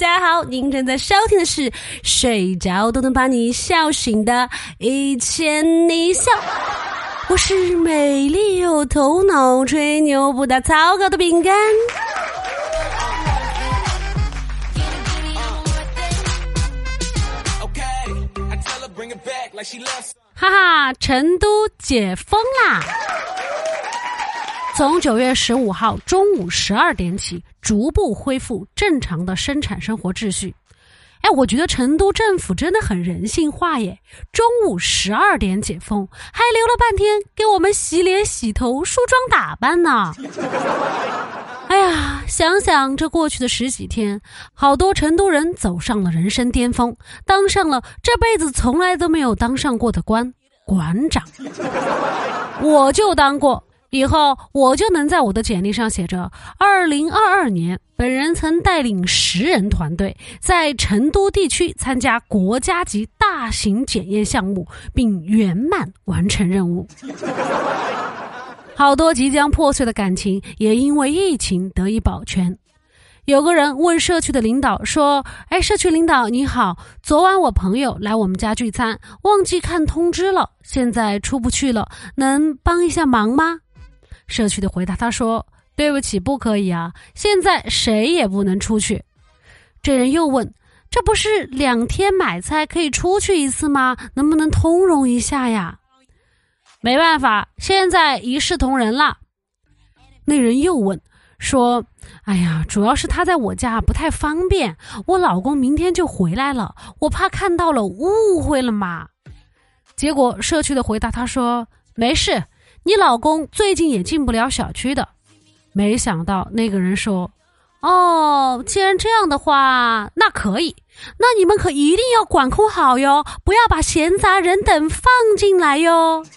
大家好，您正在收听的是睡着都能把你笑醒的《一千你笑》，我是美丽又头脑、吹牛不打草稿的饼干。哈哈，成都解封啦！从九月十五号中午十二点起，逐步恢复正常的生产生活秩序。哎，我觉得成都政府真的很人性化耶！中午十二点解封，还留了半天给我们洗脸、洗头、梳妆打扮呢。哎呀，想想这过去的十几天，好多成都人走上了人生巅峰，当上了这辈子从来都没有当上过的官——馆长。我就当过。以后我就能在我的简历上写着：二零二二年，本人曾带领十人团队在成都地区参加国家级大型检验项目，并圆满完成任务。好多即将破碎的感情也因为疫情得以保全。有个人问社区的领导说：“哎，社区领导你好，昨晚我朋友来我们家聚餐，忘记看通知了，现在出不去了，能帮一下忙吗？”社区的回答，他说：“对不起，不可以啊，现在谁也不能出去。”这人又问：“这不是两天买菜可以出去一次吗？能不能通融一下呀？”没办法，现在一视同仁了。那人又问说：“哎呀，主要是他在我家不太方便，我老公明天就回来了，我怕看到了误会了嘛。”结果社区的回答他说：“没事。”你老公最近也进不了小区的，没想到那个人说：“哦，既然这样的话，那可以，那你们可一定要管控好哟，不要把闲杂人等放进来哟。”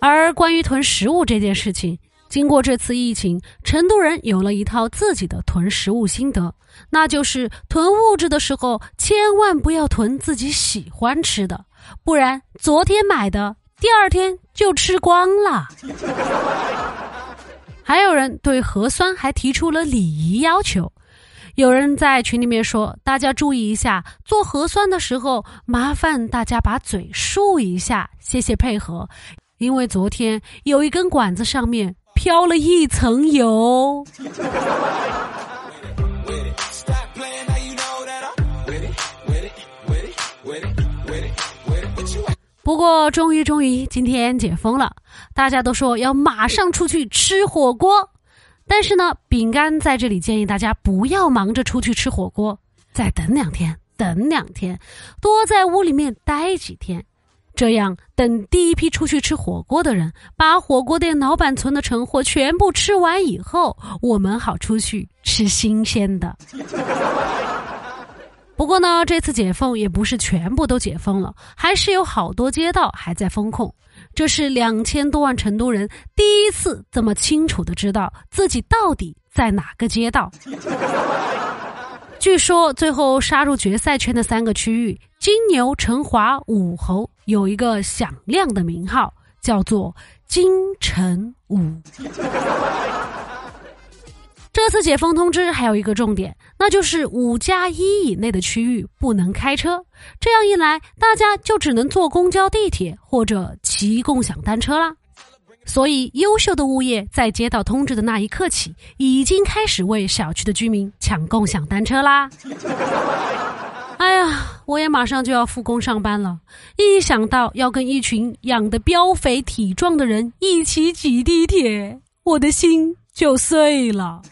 而关于囤食物这件事情，经过这次疫情，成都人有了一套自己的囤食物心得，那就是囤物质的时候，千万不要囤自己喜欢吃的，不然昨天买的。第二天就吃光了。还有人对核酸还提出了礼仪要求。有人在群里面说：“大家注意一下，做核酸的时候，麻烦大家把嘴漱一下，谢谢配合。因为昨天有一根管子上面飘了一层油。”不过，终于终于，今天解封了，大家都说要马上出去吃火锅。但是呢，饼干在这里建议大家不要忙着出去吃火锅，再等两天，等两天，多在屋里面待几天。这样，等第一批出去吃火锅的人把火锅店老板存的成货全部吃完以后，我们好出去吃新鲜的。不过呢，这次解封也不是全部都解封了，还是有好多街道还在封控。这是两千多万成都人第一次这么清楚的知道自己到底在哪个街道。据说最后杀入决赛圈的三个区域——金牛、成华、武侯，有一个响亮的名号，叫做金城武。这次解封通知还有一个重点，那就是五加一以内的区域不能开车。这样一来，大家就只能坐公交、地铁或者骑共享单车啦。所以，优秀的物业在接到通知的那一刻起，已经开始为小区的居民抢共享单车啦。哎呀，我也马上就要复工上班了，一想到要跟一群养得膘肥体壮的人一起挤地铁，我的心。就碎了，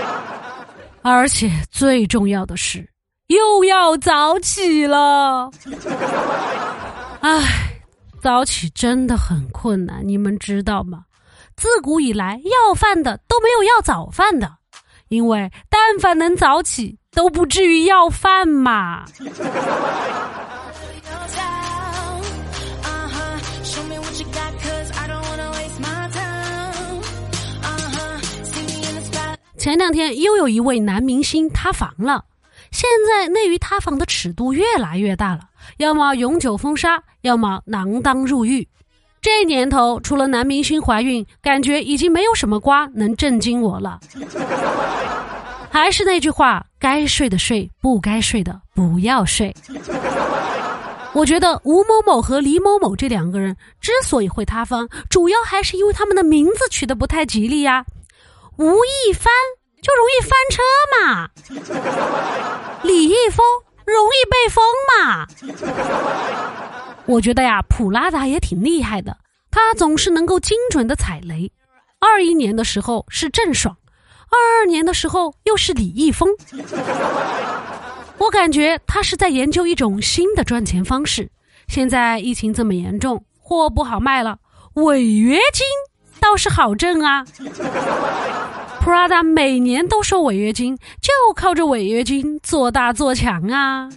而且最重要的是又要早起了。唉，早起真的很困难，你们知道吗？自古以来要饭的都没有要早饭的，因为但凡能早起，都不至于要饭嘛。前两天又有一位男明星塌房了，现在内娱塌房的尺度越来越大了，要么永久封杀，要么锒铛入狱。这年头，除了男明星怀孕，感觉已经没有什么瓜能震惊我了。还是那句话，该睡的睡，不该睡的不要睡。我觉得吴某某和李某某这两个人之所以会塌方，主要还是因为他们的名字取得不太吉利呀。吴亦凡就容易翻车嘛，李易峰容易被封嘛。我觉得呀，普拉达也挺厉害的，他总是能够精准的踩雷。二一年的时候是郑爽，二二年的时候又是李易峰。我感觉他是在研究一种新的赚钱方式。现在疫情这么严重，货不好卖了，违约金倒是好挣啊。Prada 每年都收违约金，就靠着违约金做大做强啊。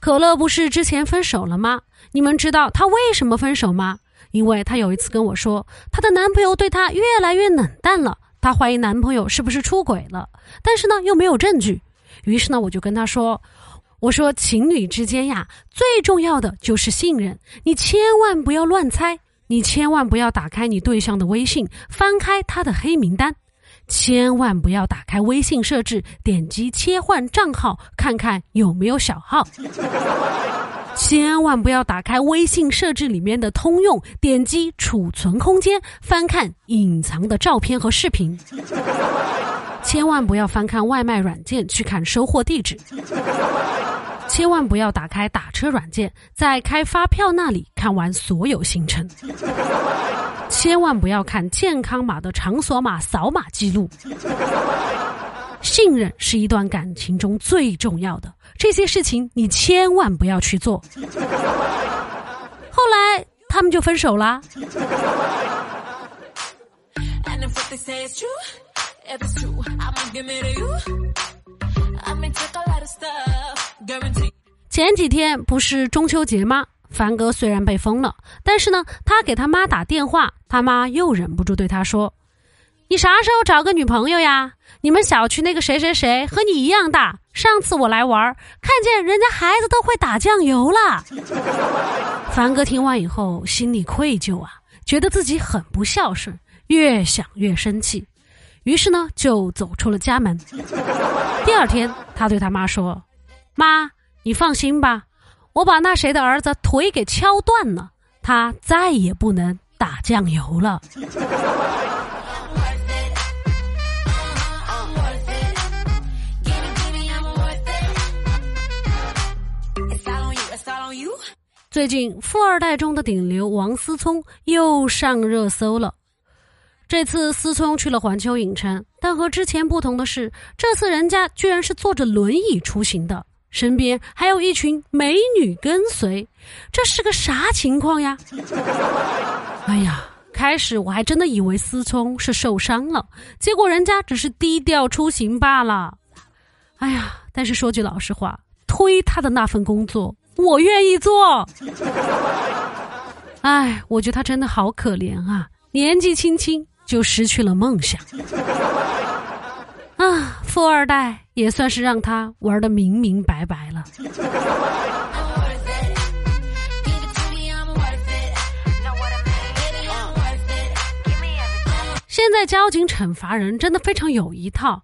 可乐不是之前分手了吗？你们知道她为什么分手吗？因为她有一次跟我说，她的男朋友对她越来越冷淡了，她怀疑男朋友是不是出轨了，但是呢又没有证据。于是呢，我就跟她说：“我说情侣之间呀，最重要的就是信任，你千万不要乱猜，你千万不要打开你对象的微信，翻开他的黑名单，千万不要打开微信设置，点击切换账号，看看有没有小号。”千万不要打开微信设置里面的通用，点击储存空间，翻看隐藏的照片和视频。千万不要翻看外卖软件去看收货地址。千万不要打开打车软件，在开发票那里看完所有行程。千万不要看健康码的场所码扫码记录。信任是一段感情中最重要的，这些事情你千万不要去做。后来他们就分手啦。前几天不是中秋节吗？凡哥虽然被封了，但是呢，他给他妈打电话，他妈又忍不住对他说。你啥时候找个女朋友呀？你们小区那个谁谁谁和你一样大。上次我来玩，看见人家孩子都会打酱油了。凡哥听完以后心里愧疚啊，觉得自己很不孝顺，越想越生气，于是呢就走出了家门。第二天，他对他妈说：“妈，你放心吧，我把那谁的儿子腿给敲断了，他再也不能打酱油了。”最近，富二代中的顶流王思聪又上热搜了。这次思聪去了环球影城，但和之前不同的是，这次人家居然是坐着轮椅出行的，身边还有一群美女跟随，这是个啥情况呀？哎呀，开始我还真的以为思聪是受伤了，结果人家只是低调出行罢了。哎呀，但是说句老实话，推他的那份工作。我愿意做。哎，我觉得他真的好可怜啊！年纪轻轻就失去了梦想。啊，富二代也算是让他玩的明明白白了。现在交警惩罚人真的非常有一套。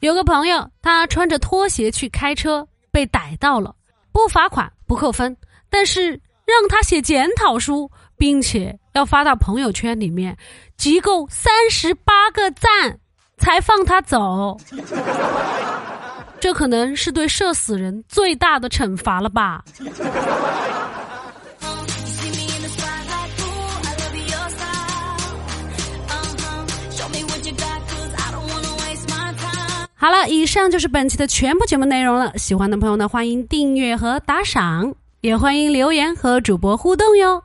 有个朋友，他穿着拖鞋去开车，被逮到了。不罚款不扣分，但是让他写检讨书，并且要发到朋友圈里面，集够三十八个赞才放他走。这可能是对社死人最大的惩罚了吧。好了，以上就是本期的全部节目内容了。喜欢的朋友呢，欢迎订阅和打赏，也欢迎留言和主播互动哟。